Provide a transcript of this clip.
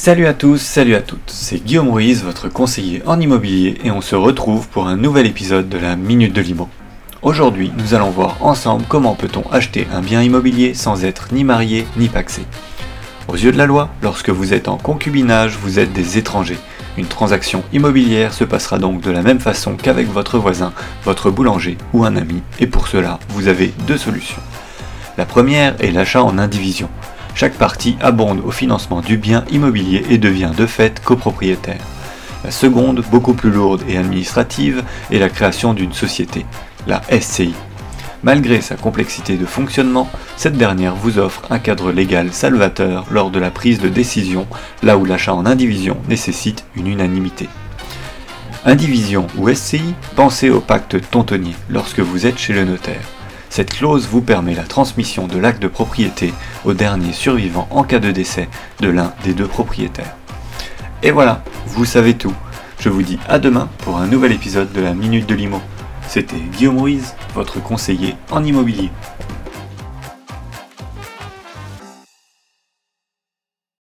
Salut à tous, salut à toutes, c'est Guillaume Ruiz, votre conseiller en immobilier, et on se retrouve pour un nouvel épisode de la Minute de l'Imo. Aujourd'hui, nous allons voir ensemble comment peut-on acheter un bien immobilier sans être ni marié ni paxé. Aux yeux de la loi, lorsque vous êtes en concubinage, vous êtes des étrangers. Une transaction immobilière se passera donc de la même façon qu'avec votre voisin, votre boulanger ou un ami, et pour cela, vous avez deux solutions. La première est l'achat en indivision. Chaque partie abonde au financement du bien immobilier et devient de fait copropriétaire. La seconde, beaucoup plus lourde et administrative, est la création d'une société, la SCI. Malgré sa complexité de fonctionnement, cette dernière vous offre un cadre légal salvateur lors de la prise de décision, là où l'achat en indivision nécessite une unanimité. Indivision ou SCI, pensez au pacte tontonnier lorsque vous êtes chez le notaire. Cette clause vous permet la transmission de l'acte de propriété au dernier survivant en cas de décès de l'un des deux propriétaires. Et voilà, vous savez tout. Je vous dis à demain pour un nouvel épisode de la Minute de l'Imo. C'était Guillaume Ruiz, votre conseiller en immobilier.